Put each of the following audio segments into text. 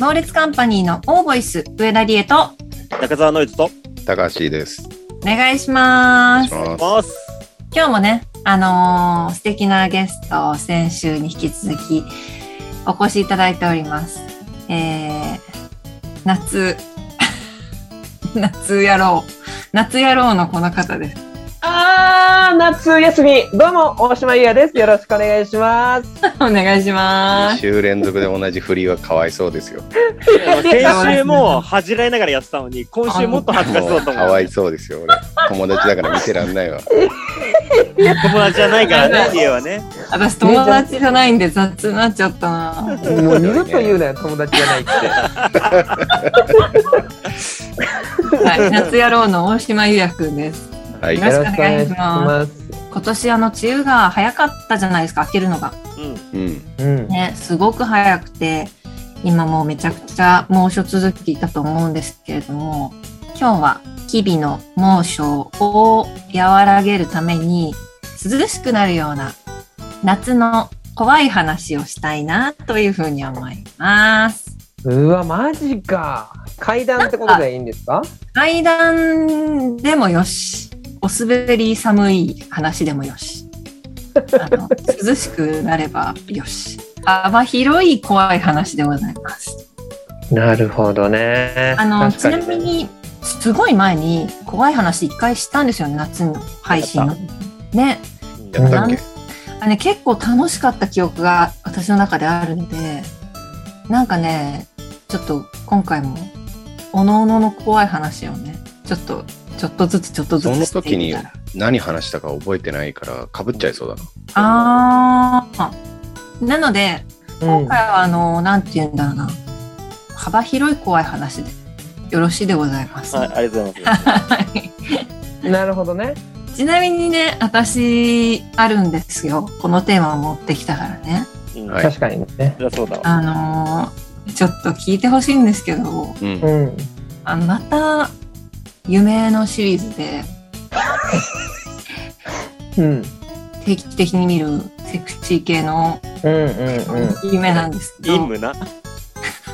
猛烈カンパニーのオーボイス、上田理恵と、中澤ノイズと高橋です。お願いします。お願いします。今日もね、あのー素敵なゲストを先週に引き続きお越しいただいております。えー、夏、夏野郎、夏野郎のこの方です。あー、夏休み。どうも、大島優也です。よろしくお願いします。お願いしま2す。週連続で同じ振りはかわいそうですよ。先週も恥じらいながらやってたのに、今週もっと恥ずかしもそううだと思う。かわいそうですよ、俺。友達だから見てらんないわ。友達じゃないからね、家はね。私友達じゃないんで雑になっちゃったな。もう二度と言うなよ、友達じゃないって。はい、夏野郎の大島優也くんです。はい。よろしくお願いします今年あの梅雨が早かったじゃないですか、明けるのが。うん。うん。ね、すごく早くて、今もうめちゃくちゃ猛暑続きだと思うんですけれども、今日は日々の猛暑を和らげるために涼しくなるような夏の怖い話をしたいなというふうに思います。うわ、マジか。階段ってことでいいんですか階段でもよし、お滑り寒い話でもよし、あの涼しくなればよし、幅広い怖い話でございます。なるほどね。あの、ちなみに、すごい前に怖い話一回したんですよね、夏の配信の。ね。あね、結構楽しかった記憶が私の中であるので、なんかね、ちょっと今回も、おのおのの怖い話をね、ちょっと、ちょっとずつちょっとずそのつして時に。何話したか覚えてないから、かぶっちゃいそうだな。あー。なので、うん今回はあの、なんて言うんだろうな、幅広い怖い話でよろしいでございます。はい、ありがとうございます。はいなるほどね。ちなみにね、私、あるんですよ。このテーマを持ってきたからね。うん。はい確かにね。じゃあそうだわ。あのーちょっと聞いてほしいんですけど、うん。うん。あのまた、夢のシリーズでうん。定期的に見るセクシー系のうんうんうん。夢なんですけど、陰夢な。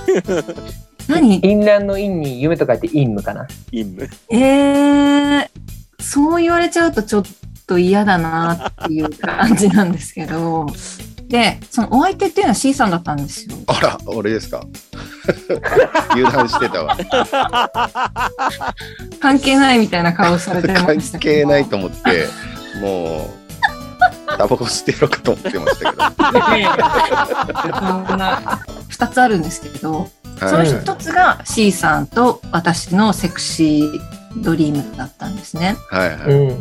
何？陰乱の陰に夢と書いて陰夢かな。陰夢。えー、そう言われちゃうとちょっと嫌だなっていう感じなんですけど、で、そのお相手っていうのは C さんだったんですよ。あら、俺ですか 油断してたわ。関係ないみたいな顔されてま関したけど。係ないと思って、もう、タバコ吸ってやろうかと思ってましたけど。そんな2つあるんですけど、そのはい。1つが C さんと私のセクシードリームだったんですね。はいはい。うん。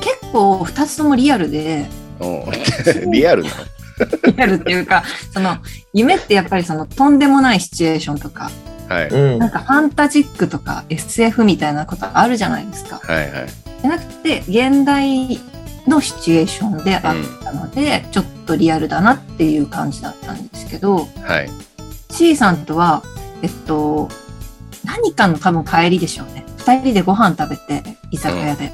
結構2つともリアルで、うん リアルなの？リアルっていうか、その夢ってやっぱりそのとんでもないシチュエーションとか、はい。うんなん。かファンタジックとか SF みたいなことあるじゃないですか。はいはい。じゃなくて、現代のシチュエーションであったので、ちょっとリアルだなっていう感じだったんですけど、はい。C さんとは、えっと、何かの多分帰りでしょうね。二人でご飯食べて、居酒屋で。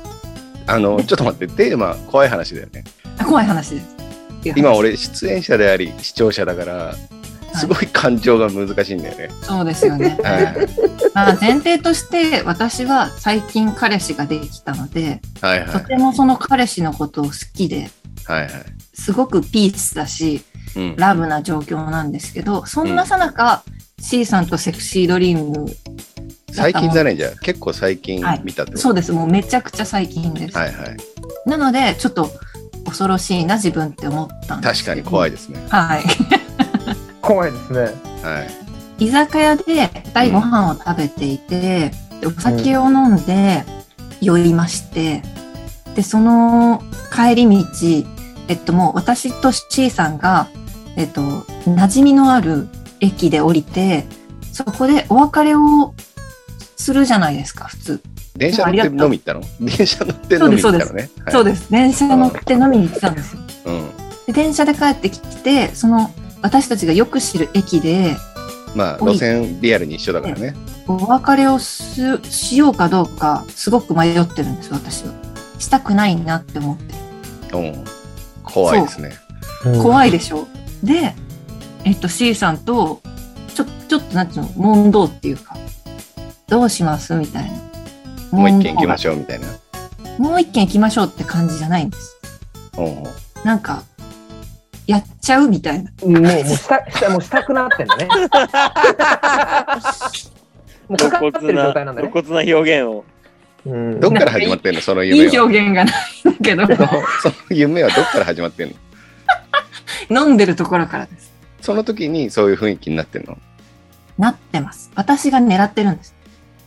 あの、ちょっと待って、テーマ、怖い話だよね。あ怖い話です。今、俺、出演者であり、視聴者だから、すごい感情が難しいんだよね。そうですよね。はいまあ前提として、私は最近彼氏ができたので、はいはい。とてもその彼氏のことを好きで、はいはい。すごくピースだし、うん。ラブな状況なんですけど、そんなさなか、C さんとセクシードリーム、最近だね、じゃあ。結構最近はい見たってことそうです。もうめちゃくちゃ最近です。はいはい。なので、ちょっと恐ろしいな、自分って思ったんです確かに怖いい。ですね。はい。怖いですね。はい。居酒屋で二人ご飯を食べていて、でお酒を飲んで酔いまして、で、その帰り道、えっともう私と C さんが、えっと、馴染みのある駅で降りて、そこでお別れをするじゃないですか、普通。電車乗って飲み行ったの？電車乗って飲み行ったのね。はいそうです。電車乗って飲みに行ってたんですよ。うん。で電車で帰ってきて、その私たちがよく知る駅で、まあ、路線リアルに一緒だからね。お別れをすしようかどうか、すごく迷ってるんです、私は。したくないなって思って。うん。怖いですね。怖いでしょ。で、えっと、C さんと、ちょっとちょっとなんていうの、問答っていうか、どうします？みたいな。もう一軒行きまししょうみたいな。もう一軒行きましょうって感じじゃないんです。なんか、やっちゃうみたいな。もう、もうした、した、もうしたくなってんだね。もうかかってる状態なんだね。露骨な表現を。うんどっから始まってんの？そのい夢は。い表現がないんだけど、その夢はどっから始まってんの？飲んでるところからです。その時にそういう雰囲気になってんの？なってます。私が狙ってるんです。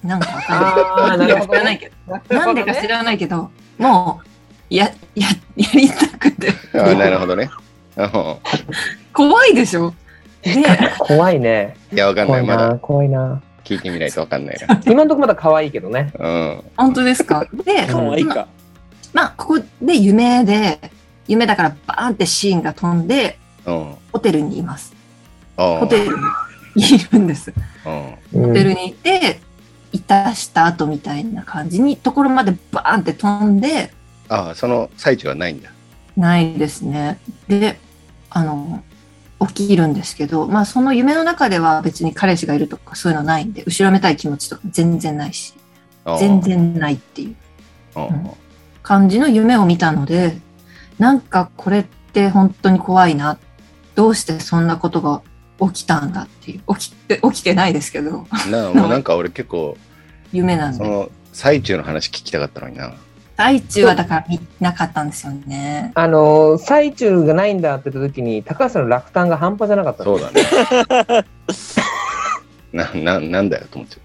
なんかわかんない。あーなるほど知らないけど。なんでか知らないけど、もう、や、や、やりたくて。ああ、なるほどね。うん怖いでしょで、怖いね。いや、わかんない。怖いな。まだ怖いな。聞いてみないとわかんないな。今のところまだ可愛いけどね。うん。本当ですか？で、可愛いか。まあ、ここで夢で、夢だからバーンってシーンが飛んで、うん。ホテルにいます。あホテルにいるんです。ホテルにいて、いたした後みたいな感じに、ところまでバーンって飛んで、ああ、その最中はないんだ。ないですね。で、あの、起きるんですけど、まあその夢の中では別に彼氏がいるとかそういうのないんで、後ろめたい気持ちとか全然ないし、全。然ないっていううん感じの夢を見たので、なんかこれって本当に怖いな。どうしてそんなことが起きたんだっていう。起きて、起きてないですけど、なあ もうなんか俺結構、夢なんで。その最中の話聞きたかったのにな。最中はだから見なかったんですよね。あのー、最中がないんだって言った時に、高橋さんの落胆が半端じゃなかった。そうだね。な、な、なんだよと思っちゃっ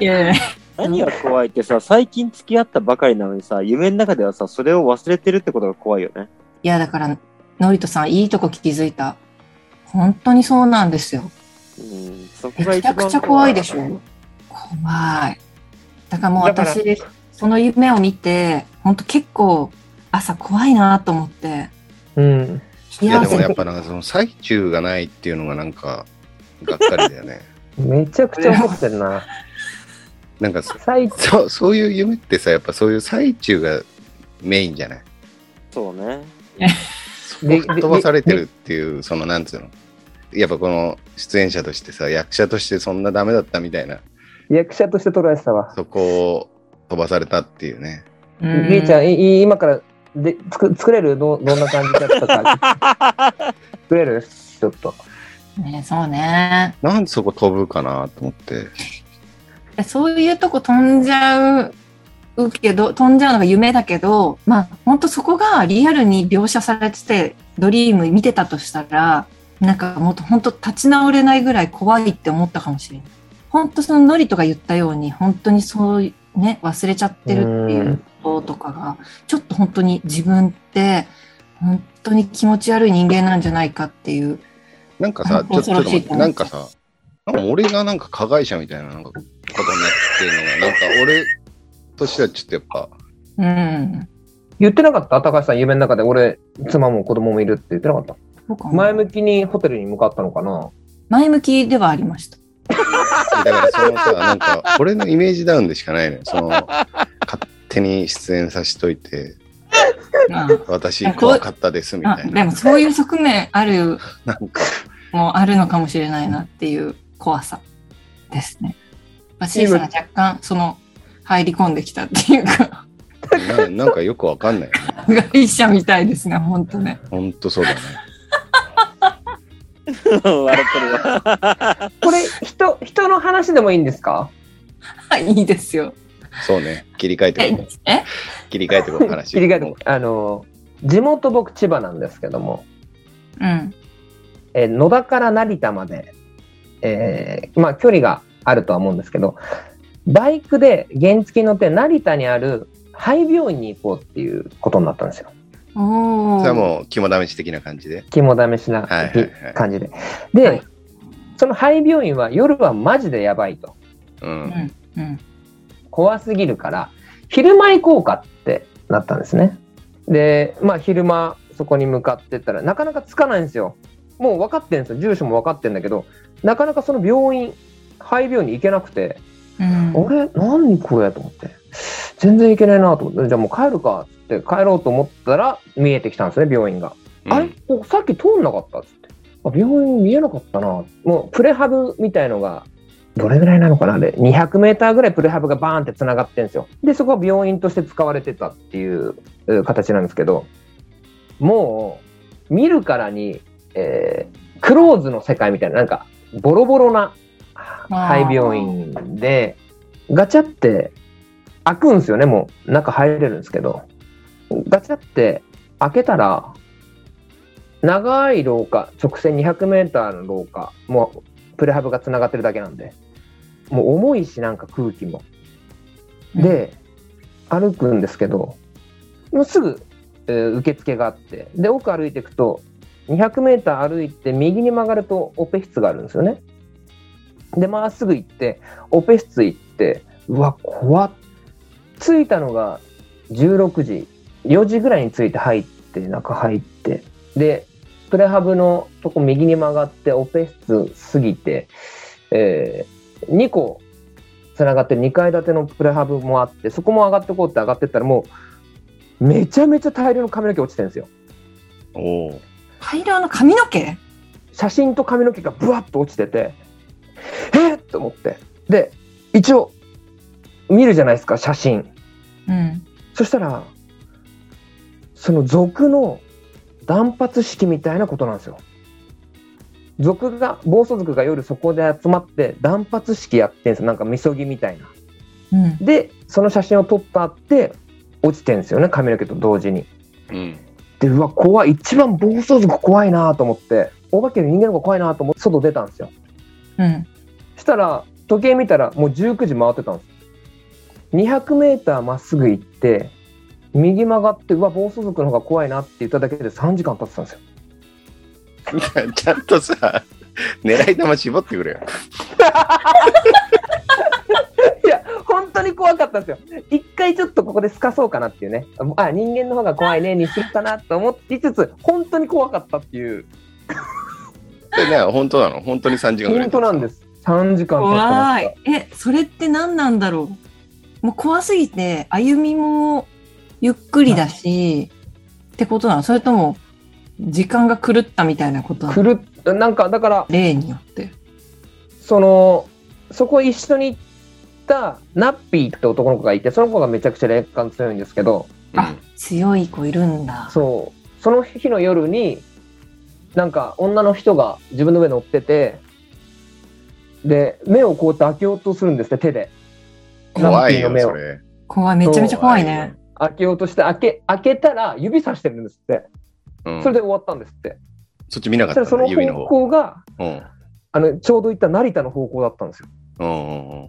いやいや何が怖いってさ、最近付き合ったばかりなのにさ、夢の中ではさ、それを忘れてるってことが怖いよね。いや、だから、ノリトさん、いいとこ気づいた。本当にそうなんですよ。うん、そこめが一番ちゃくちゃ怖いでしょ。怖い。だからもう私、その夢を見て、本当結構朝怖いなと思って、うん。た。いやでもやっぱぱなんかその最中がないっていうのがなんか、がっかりだよね。めちゃくちゃ怒ってるな。なんかそ最そうそういう夢ってさ、やっぱそういう最中がメインじゃない？そうね。そこ吹っ飛ばされてるっていう、そのなんつうの？やっぱこの出演者としてさ、役者としてそんなダメだったみたいな、役者として捉えてたわ。そこを飛ばされたっていうね。りえちゃん、いい今からで作作れるどどんな感じだったか。作れる？ちょっと。ね、そうね。なんでそこ飛ぶかなと思って。そういうとこ飛んじゃうけど、飛んじゃうのが夢だけど、まあ、本当そこがリアルに描写されてて、ドリーム見てたとしたら、なんかもっと本当立ち直れないぐらい怖いって思ったかもしれない。本当そのノリとか言ったように、本当にそういうね、忘れちゃってるっていうこととかが、ちょっと本当に自分って、本当に気持ち悪い人間なんじゃないかっていう。なんかさ、ちょちょっとって、なんかさ、なんか俺がなんか加害者みたいななんかことになってるのが、なんか俺としてはちょっとやっぱ、うん。言ってなかった？高橋さん、夢の中で俺、妻も子供もいるって言ってなかった？前向きにホテルに向かったのかな？前向きではありました。だからそのさ、なんか 俺のイメージダウンでしかないのよ。その、勝手に出演させといて、私怖かったですみあたいな。でもそういう側面あるなんか、もあるのかもしれないなっていう怖さですね。まあ、シーさんが若干その入り込んできたっていうかななんかよくわかんないよね。被害者みたいですね本当ね。ほんとそうだね。笑ってるわ。これ、人、人の話でもいいんですか？はいいいですよ。そうね。切り替えてこう。ええ？切り替えてこう話。切り替えてもあの、地元僕千葉なんですけども、うんえー野田から成田まで、えーまあ距離があるとは思うんですけど、バイクで原付に乗って成田にある廃病院に行こうっていうことになったんですよ。それはもう肝試し的な感じで。肝試しな感じで。で、はいその廃病院は夜はマジでやばいと。う。うんんうん怖すぎるから、昼間行こうかってなったんですね。で、まあ昼間そこに向かってったらなかなか着かないんですよ。もう分かってるんですよ。住所も分かってるんだけど、なかなかその病院、廃病院に行けなくて、うん俺、何これ？と思って。全然行けないなと思って、じゃあもう帰るかっつって帰ろうと思ったら見えてきたんですね、病院が。うんあれ？さっき通んなかった？っつって。あ病院見えなかったな。もうプレハブみたいのが、どれぐらいなのかな？あれ。200メーターぐらいプレハブがバーンって繋がってんですよ。で、そこは病院として使われてたっていうえー形なんですけど、もう、見るからに、えークローズの世界みたいな、なんか、ボロボロな廃病院で、ガチャって開くんですよね、もう中入れるんですけど、ガチャって開けたら、長い廊下、直線200メーターの廊下、もうプレハブがつながってるだけなんで、もう重いし、なんか空気も。で、歩くんですけど、もうすぐ、えー受付があって、で、奥歩いていくと、200メーター歩いて右に曲がるとオペ室があるんですよね。で、まっすぐ行って、オペ室行って、うわ、怖っ。着いたのが16時、4時ぐらいに着いて入って、中入って、で、プレハブのとこ右に曲がって、オペ室過ぎて、えー2個つながって2階建てのプレハブもあって、そこも上がってこうって上がってったらもう、めちゃめちゃ大量の髪の毛落ちてるんですよ。おお。大量の髪の毛？写真と髪の毛がブワッと落ちてて、えっと思って。で、一応、見るじゃないですか、写真。うん。そしたら、その族の断髪式みたいなことなんですよ。族が、暴走族が夜そこで集まって断髪式やってんですよ。なんかみそぎみたいな。うん。で、その写真を撮ったって落ちてんですよね、髪の毛と同時に。うん。で、うわ、怖い。一番暴走族怖いなと思って、お化けの人間の方が怖いなと思って外出たんですよ。うん。したら、時計見たらもう19時回ってたんです。200メーターまっすぐ行って、右曲がって、うわ、暴走族の方が怖いなって言っただけで3時間経ってたんですよ。ちゃんとさ、狙い玉絞ってくれよ。いや、本当に怖かったんですよ。一回ちょっとここで透かそうかなっていうね。あ、人間の方が怖いねにするかなと思いつつ、本当に怖かったっていう。でね、本当なの？本当に3時間ぐらい。本当なんです。3時間経ってま怖いした。。え、それって何なんだろう？もう怖すぎて、歩みもゆっくりだし、ってことなの？それとも、時間が狂ったみたいなことなの？狂っなんか、だから、例によって。その、そこ一緒に行ったナッピーって男の子がいて、その子がめちゃくちゃ霊感強いんですけど、あ、強い子いるんだ。そう、その日の夜に、なんか女の人が自分の上乗ってて、で、目をこうやって開けようとするんですって、手で。怖いよ、それ。怖い、めちゃめちゃ怖いね。開けようとして、開け、開けたら指さしてるんですって。うんそれで終わったんですって。そっち見なかったその指の方。方向が、うん。あの、ちょうど行った成田の方向だったんですよ。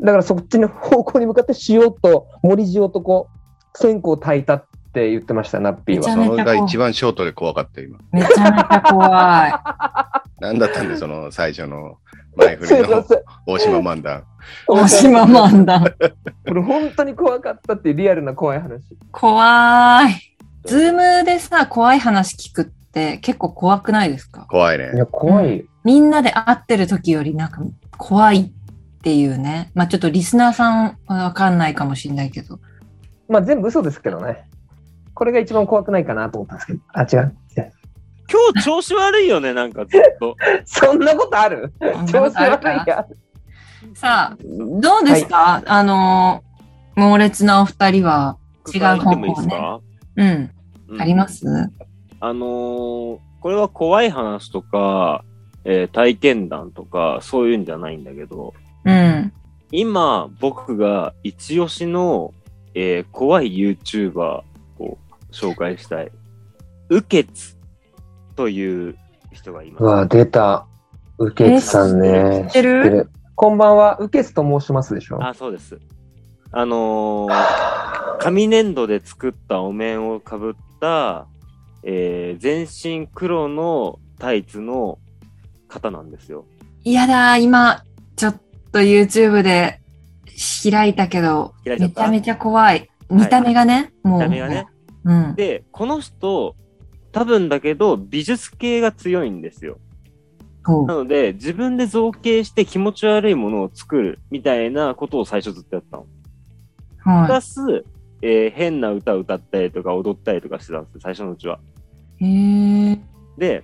だからそっちの方向に向かって塩と森塩とこう、線香炊いたって言ってました、ナッピーは。それが一番ショートで怖かったよ、今。めちゃめちゃ怖い。なんだったんで、その最初の前振りの大島漫談。大島マンだ。これ本当に怖かったっていうリアルな怖い話。怖い。ズームでさ、怖い話聞くって結構怖くないですか？怖いねい。や、怖い。みんなで会ってる時よりなんか怖いっていうね。まあちょっとリスナーさんはわかんないかもしれないけど。まあ全部嘘ですけどね。これが一番怖くないかなと思ったんですけど。あ、違う。違う今日調子悪いよね、なんかずっと。そんなことある？調子悪いや。さあ、どうですか、あの、猛烈なお二人は違う言って方もいいで向ね。すか、うん。うんあります？あのーこれは怖い話とか、えー体験談とか、そういうんじゃないんだけど、うん。今、僕が一押しの、えー怖い YouTuber を紹介したい。ウケツという人がいます。うわ、出た。ウケツさんね。知ってる？こんばんは。ウケツと申しますでしょ？あ、そうです。あのー紙粘土で作ったお面をかぶった、えー全身黒のタイツの方なんですよ。いやだ、今、ちょっと YouTube で開いたけど、めちゃめちゃ怖い。見た目がね、もう。見た目がね。うん。で、この人、多分だけど、美術系が強いんですよ。なので、自分で造形して気持ち悪いものを作るみたいなことを最初ずっとやってたの。プはラス、えー変な歌を歌ったりとか踊ったりとかしてたんですよ、最初のうちは。い。へえ。で、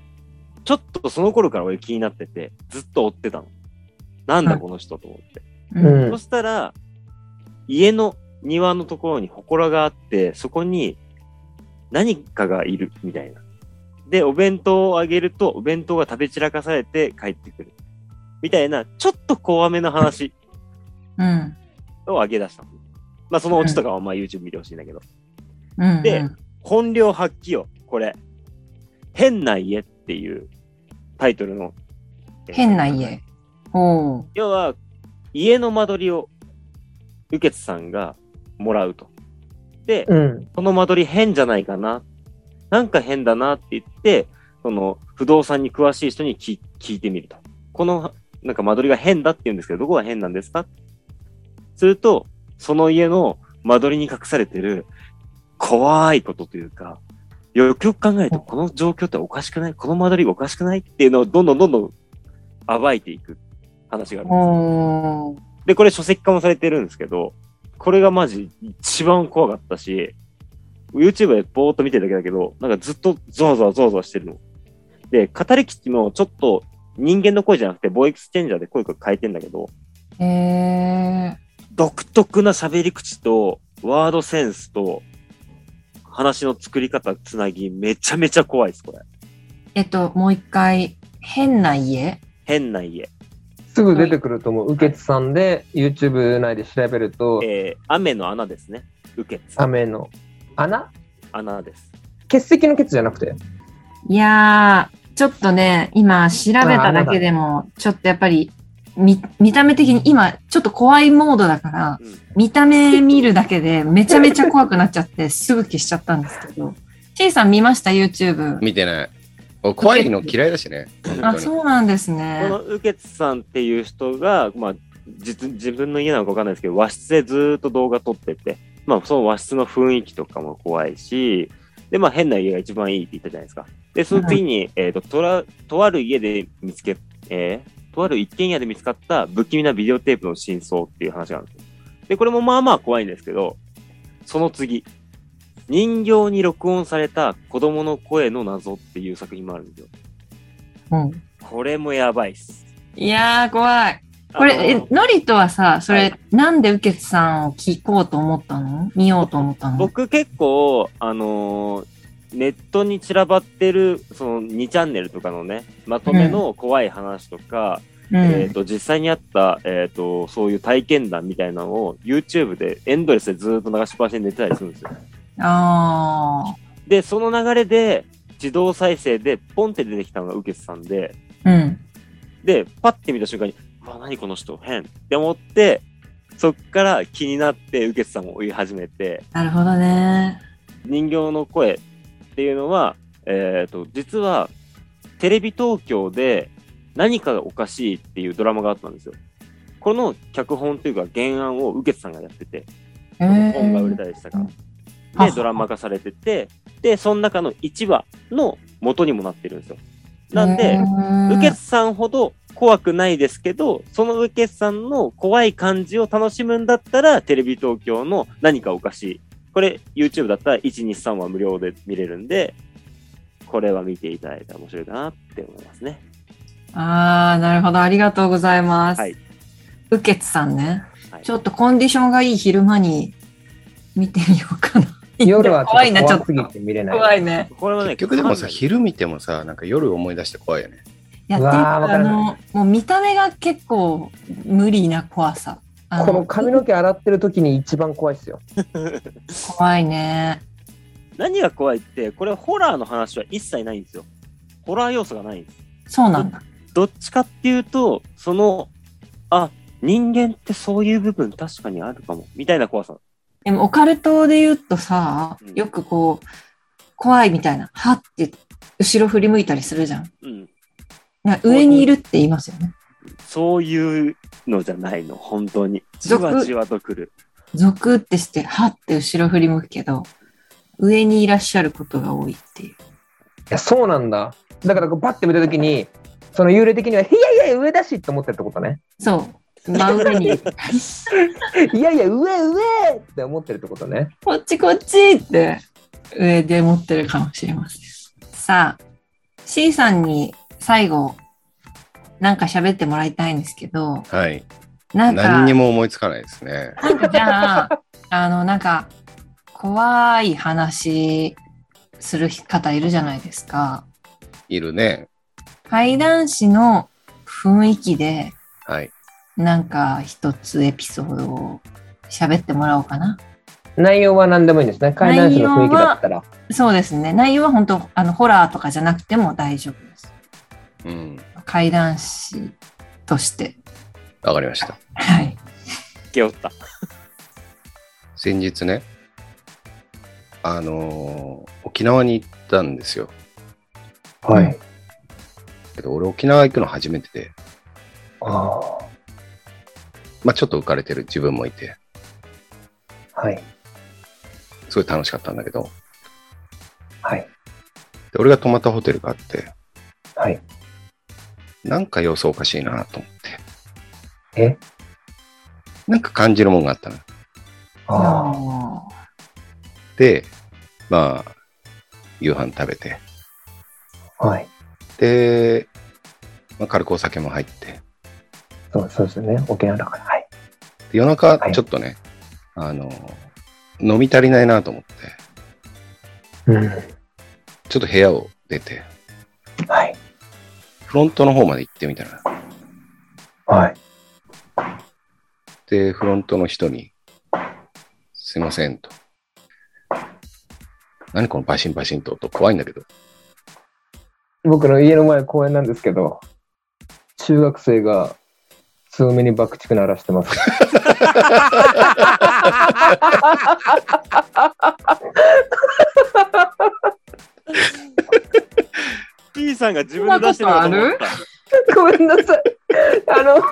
ちょっとその頃から俺気になってて、ずっと追ってたの。なんだこの人と思って。うんそしたら、家の庭のところに祠があって、そこに何かがいるみたいな。で、お弁当をあげると、お弁当が食べ散らかされて帰ってくる。みたいな、ちょっと怖めの話うん。をあげ出したの。まあ、そのオチとかはまあ YouTube 見てほしいんだけど。うん。で本領発揮よ、これ。変な家っていうタイトルの。変な家。要は、家の間取りを、右傑さんがもらうと。で、うん。この間取り変じゃないかな。なんか変だなって言って、その不動産に詳しい人に聞聞いてみると。このなんか間取りが変だって言うんですけど、どこが変なんですか？すると、その家の間取りに隠されてる怖いことというか、よくよく考えると、この状況っておかしくない？この間取りがおかしくない？っていうのをどんどんどんどん暴いていく話があるんですで、これ書籍化もされてるんですけど、これがマジ一番怖かったし、YouTube でぼーっと見てるだけだけど、なんかずっとゾワゾワゾワゾワしてるの。で、語り口もちょっと人間の声じゃなくて、ボイスチェンジャーで声が変えてんだけど、へえ。独特な喋り口と、ワードセンスと、話の作り方、つなぎ、めちゃめちゃ怖いです、これ。えっと、もう一回、変な家？変な家。すぐ出てくると思う。右傑さんで YouTube 内で調べると、えー、雨の穴ですね。受けつ。雨の穴？穴です。血石の血じゃなくて？いやー、ちょっとね、今調べただけでも、ちょっとやっぱり、見、見た目的に今、ちょっと怖いモードだから、うん。見た目見るだけでめちゃめちゃ怖くなっちゃって、すぐ消しちゃったんですけど。C さん見ました ?YouTube。見てない。お怖いの嫌いだしね。あ、そうなんですこね。の右傑さんっていう人が、まあ、実自分の家なのかわかんないですけど、和室でずーっと動画撮ってて、まあ、その和室の雰囲気とかも怖いし、で、まあ、変な家が一番いいって言ったじゃないですか。で、その次に、えっ、と、とら、とある家で見つけ、えーとある一軒家で見つかった不気味なビデオテープの真相っていう話があるんですよ。で、これもまあまあ怖いんですけど、その次、人形に録音された子供の声の謎っていう作品もあるんですよ。うん。これもやばいっす。いやー、怖い。これ、えノリとはさ、それ、はいなんで受けさんを聞こうと思ったの？見ようと思ったの？僕結構、あのーネットに散らばってる、その2チャンネルとかのね、まとめの怖い話とか、うん。えっ、と、実際にあった、えっ、と、そういう体験談みたいなのを YouTube でエンドレスでずっと流しっぱなしに寝てたりするんですよ。あで、その流れで、自動再生でポンって出てきたのがウケスさんで、ー。うん。で、パッて見た瞬間に、うわ、何この人？変って思って、そっから気になってウケスさんを追い始めて、なるほどね。人形の声っていうのは、えっ、と、実は、テレビ東京で何かがおかしいっていうドラマがあったんですよ。この脚本というか原案を受けさんがやってて、えー本が売れたりしたから。はで、ドラマ化されてて、で、その中の1話の元にもなってるんですよ。なんで、ウケツさんほど怖くないですけど、そのウケツさんの怖い感じを楽しむんだったら、テレビ東京の何かおかしい。これ、YouTube だったら1、2、3は無料で見れるんで、これは見ていただいたら面白いかなって思いますね。ああ、なるほど。ありがとうございます。はい。ウケツさんね。はい、ちょっとコンディションがいい昼間に見てみようかな。夜はちょ怖いな、ちょっと怖す。ぎて見れない。怖いね。これはね、結局でもさ、昼見てもさ、なんか夜思い出して怖いよね。いや、っていうかあの、もう見た目が結構無理な怖さ。あこの髪の毛洗ってる時に一番怖いですよ。怖いね。何が怖いって、これホラーの話は一切ないんですよ。ホラー要素がないんです。そうなんだ。どっちかっていうと、その、あ、人間ってそういう部分確かにあるかも、みたいな怖さ。でもオカルトで言うとさうん、よくこう、怖いみたいな、はって後ろ振り向いたりするじゃん。うん。な上にいるって言いますよね。そういうのじゃないの、本当に。じ俗わじわとくる。ゾクってして、はって後ろ振り向くけど、上にいらっしゃることが多いっていう。いや、そうなんだ。だからこうバッて見た時に、その幽霊的には、いやいや、上だしって思ってるってことね。そう。真上に、いやいや、上、上って思ってるってことね。こっちこっちって上で持ってるかもしれません。さあ、C さんに最後、なんか喋ってもらいたいんですけど、はい。なんか、何にも思いつかないですね。なんかじゃあ、あの、なんか、怖い話する方いるじゃないですか。いるね。怪談師の雰囲気で、はい。なんか一つエピソードを喋ってもらおうかな。内容は何でもいいんですね。怪談師の雰囲気だったら。そうですね。内容は本当、あの、ホラーとかじゃなくても大丈夫です。うん。怪談師として。わかりました。はい。けおった。先日ね、あのー沖縄に行ったんですよ。はい。けど俺沖縄行くの初めてで、あまあちょっと浮かれてる自分もいて、あ。はい。すごい楽しかったんだけど、はい。で俺が泊まったホテルがあって、はい。なんか様子おかしいなと思って、え？なんか感じるもんがあったの。ああで、まあ、夕飯食べて、あ。はい。で、まあ、軽くお酒も入って、そうそうですよね。沖縄だから。はい。で夜中はいちょっとね、あの、飲み足りないなと思って、うん。ちょっと部屋を出て、はい。フロントの方まで行ってみたら、はい。で、フロントの人に、すいませんと。何このバシンバシンと音怖いんだけど。僕の家の前公園なんですけど、中学生が強めに爆竹鳴らしてます。P さんが自分で出してるのかと思った。ごめんなさい。あの、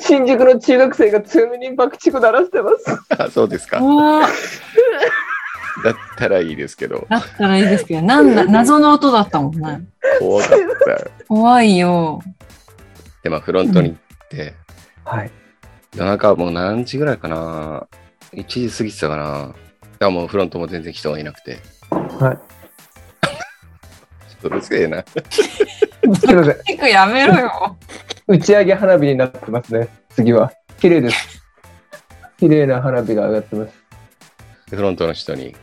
新宿の中学生が強めに爆竹鳴らしてます。あ、そうですあ。か。だったらいいですけど、だったらいいですけど、なんだ、謎の音だったもんね。怖かった。怖いよ。で、まあ、フロントに行って、はい。夜中もう何時ぐらいかな ?1 時過ぎてたかなだからもうフロントも全然人がいなくて。はい。ちょっとうるせえな。すいません。結構やめろよ。打ち上げ花火になってますね。次は。綺麗です。綺麗な花火が上がってます。でフロントの人に、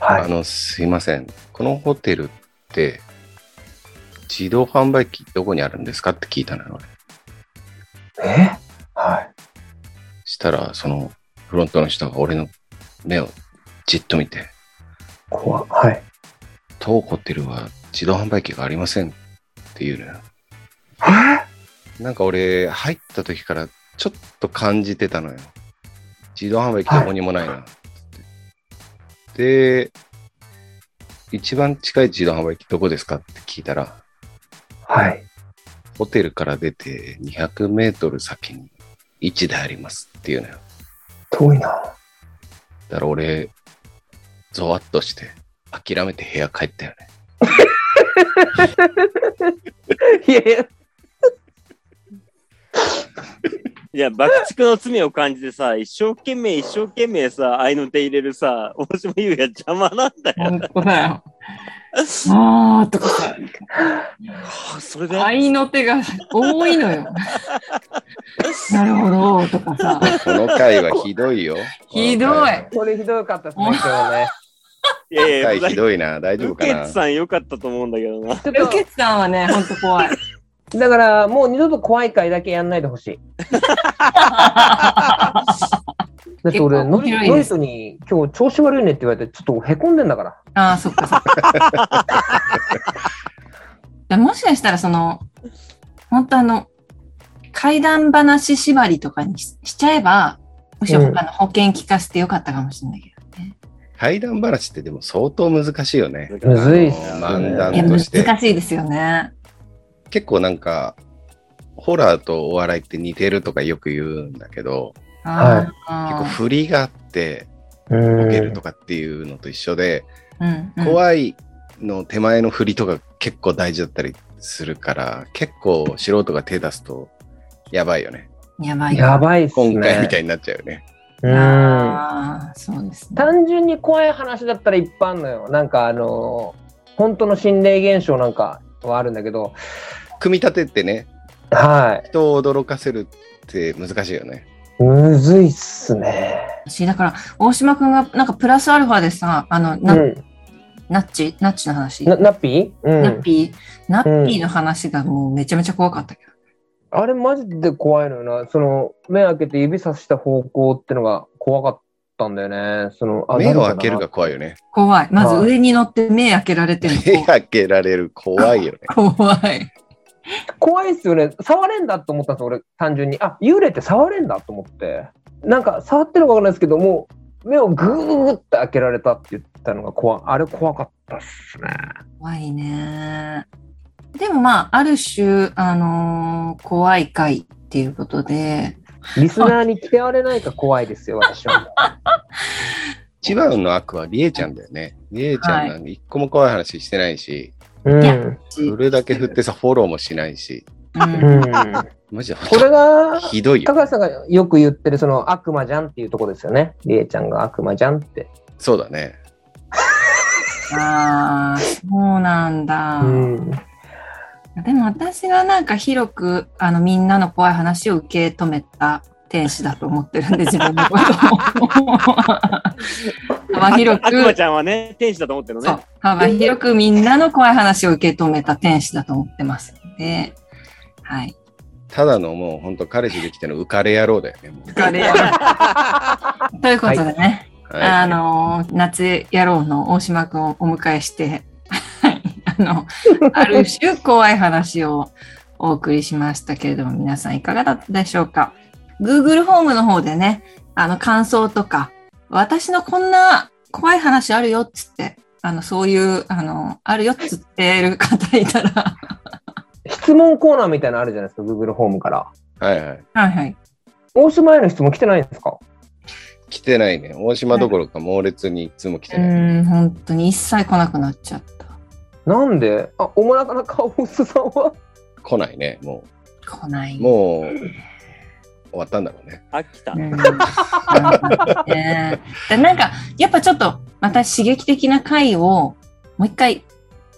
はい。あの、すいません。このホテルって、自動販売機どこにあるんですかって聞いたのよ、俺。え？はい。したら、その、フロントの人が俺の目をじっと見て、怖はい。当ホテルは自動販売機がありませんって言うのよ。なんか俺、入った時からちょっと感じてたのよ。自動販売機どこにもないなっつって。で、一番近い自動販売機どこですか？って聞いたら、はい。ホテルから出て200メートル先に1台ありますっていうのよ。遠いな。だから俺、ゾワッとして、諦めて部屋帰ったよね。いやいや、いや、爆竹の罪を感じてさ、一生懸命一生懸命さ、愛の手入れるさ、大島優也邪魔なんだよ。本当だよ。あーとかさ、はあそれで、愛の手が多いのよ。なるほど、とかさ。この回はひどいよ。ひどいこれひどかったですね、今日ね。いやいや、回ひどいな。大丈夫かな？ウケツさんよかったと思うんだけどな。ウケツさんはね、ほんと怖い。と、だからもう二度と怖い回だけやんないでほしい。だって俺、ノ面白いですイノに今日調子悪いねって言われて、ちょっとへこんでんだから。ああ、そっかそっか。でもしかしたら、その、本当あの、怪談話縛りとかにししちゃえば、むしろ、うんあの保険聞かせてよかったかもしれないけどね。怪談話ってでも相当難しいよね。むずいっすあの漫いや、談として。難しいですよね。結構なんか、ホラーとお笑いって似てるとかよく言うんだけど、あ結構ー振りがあって、うボケるんとかっていうのと一緒で、うんうん怖いの手前の振りとか結構大事だったりするから、結構素人が手出すとやばいよね。やばい。やばいっすね。今回みたいになっちゃうよね。うん。ああ、そうですね。単純に怖い話だったらいっぱいあるのよ。なんかあのー本当の心霊現象なんかはあるんだけど、組み立ててね、は人を驚かせるって難しいよね。い。むずいっすね。私、だから、大島くんが、なんかプラスアルファでさ、あの、なうん。ナッチ？ナッチの話。なナッピー？うん。ナッピー、ナッピーの話がもうめちゃめちゃ怖かったけど。あれマジで怖いのよな。その、目開けて指さした方向ってのが怖かったんだよね。その、あ目を開けるが怖いよね。ね。怖い。まずはい上に乗って目開けられてる目開けられる怖いよね。の。怖い。怖いっすよね。触れんだと思ったんですよ、俺、単純に。あ、幽霊って触れんだと思って。なんか、触ってるのかわかんないですけど、もう、目をぐーって開けられたって言ったのが怖い。あれ怖かったっすね。怖いね。でもまあ、ある種、あのー怖い回っていうことで、リスナーに嫌われないか怖いですよ、私は。一番の悪はリエちゃんだよね。リエちゃんなんて一個も怖い話してないし、うん。いやそれだけ振ってさ、フォローもしないし、うんうん。マジでこれが、ひどいよ。高橋さんがよく言ってる、その悪魔じゃんっていうところですよね。りえちゃんが悪魔じゃんって。そうだね。ああ、そうなんだ。うん。でも私はなんか広くあのみんなの怖い話を受け止めた天使だと思ってるんで自分のことを。幅広あ悪魔く、ちゃんはね、天使だと思ってるのそうね。、幅広くみんなの怖い話を受け止めた天使だと思ってますので、はい。ただのもう本当彼氏できての浮かれ野郎だよね。もう ということでね、はいあのー夏野郎の大島くんをお迎えして、はいあの、ある種怖い話をお送りしましたけれども、皆さんいかがだったでしょうか ?Google ホームの方でね、あの、感想とか、私のこんな怖い話あるよっつって、あの、そういう、あの、あるよっつってる方いたら、質問コーナーみたいなのあるじゃないですか、Google ホームから。はいはい。はいはい。大島への質問来てないんですか？来てないね。大島どころか猛烈にいつも来うてない。ーん、本当に一切来なくなっちゃった。なんで？あ、おもなかなカオスさんは？来ないね。も来ない。う、もう、終わったんだろうね。あ、来たでなんか、やっぱちょっと、また刺激的な回を、もう一回、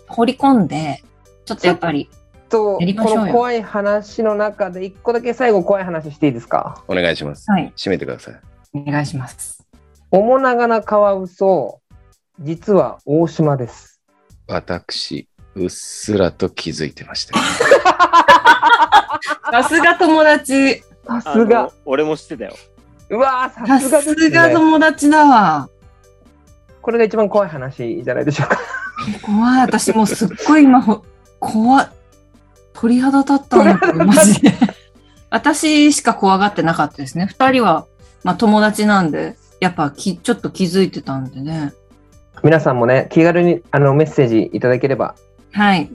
掘り込んで、ちょっとやっぱり、と、この怖い話の中で一個だけ最後怖い話していいですか？お願いします。はい、締めてください。お願いします。面長なカワウソ、実は大島です。私、うっすらと気づいてましたよ。さすが友達。さあすがの。俺も知ってたよ。うわーささすがですすがね。友達だわ。これが一番怖い話じゃないでしょうか。怖い。私もうすっごい今、ほ怖い。鳥肌立ったんだけど、マジで。私しか怖がってなかったですね。二人は、まあ友達なんで、やっぱきちょっと気づいてたんでね。皆さんもね、気軽にあのメッセージいただければ。はい。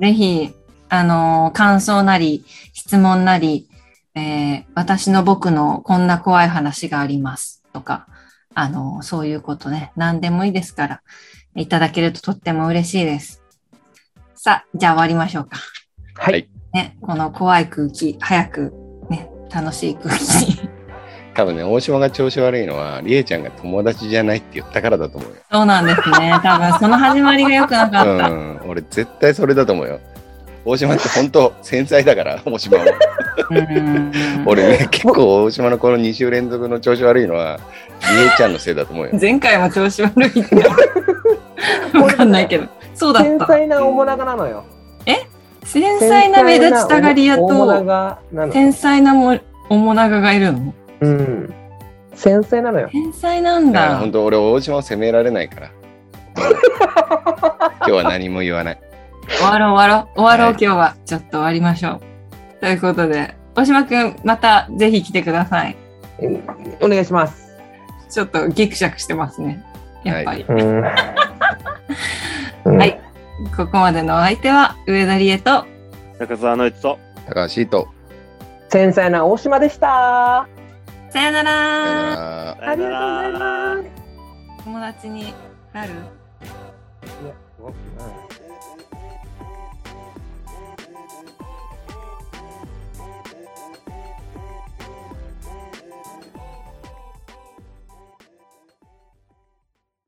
ぜひ、あのー感想なり、質問なり、えー私の僕のこんな怖い話がありますとか、あのーそういうことね、何でもいいですから、いただけるととっても嬉しいです。さあ、じゃあ終わりましょうか。はい。はいね、この怖い空気、早く、ね、楽しい空気に。多分ね、大島が調子悪いのは、りえちゃんが友達じゃないって言ったからだと思うよ。そうなんですね。多分その始まりが良くなかった。うん、俺絶対それだと思うよ。大島って本当繊細だから、大島も。うん俺ね、結構大島のこの2週連続の調子悪いのは、りえちゃんのせいだと思うよ。前回も調子悪いって。わかんないけど。そうだった。繊細な面長なのよ。繊細な目立ちたがり屋面と。繊細なも面長がいるの？うん。繊細なのよ。天才なんだ本。当俺大島を責められないから。今日は何も言わない。終わろう終わろう。終わろう、はい今日は。ちょっと終わりましょう。ということで、大島くん、またぜひ来てください。お願いします。ちょっとギクシャクしてますね。やっぱり。うん。はいここまでのお相手は、上田理恵と、中澤のいつと。高橋と。繊細な大島でした。さよなさよなら。ら。ありがとうございます。友達になる？いやすごくない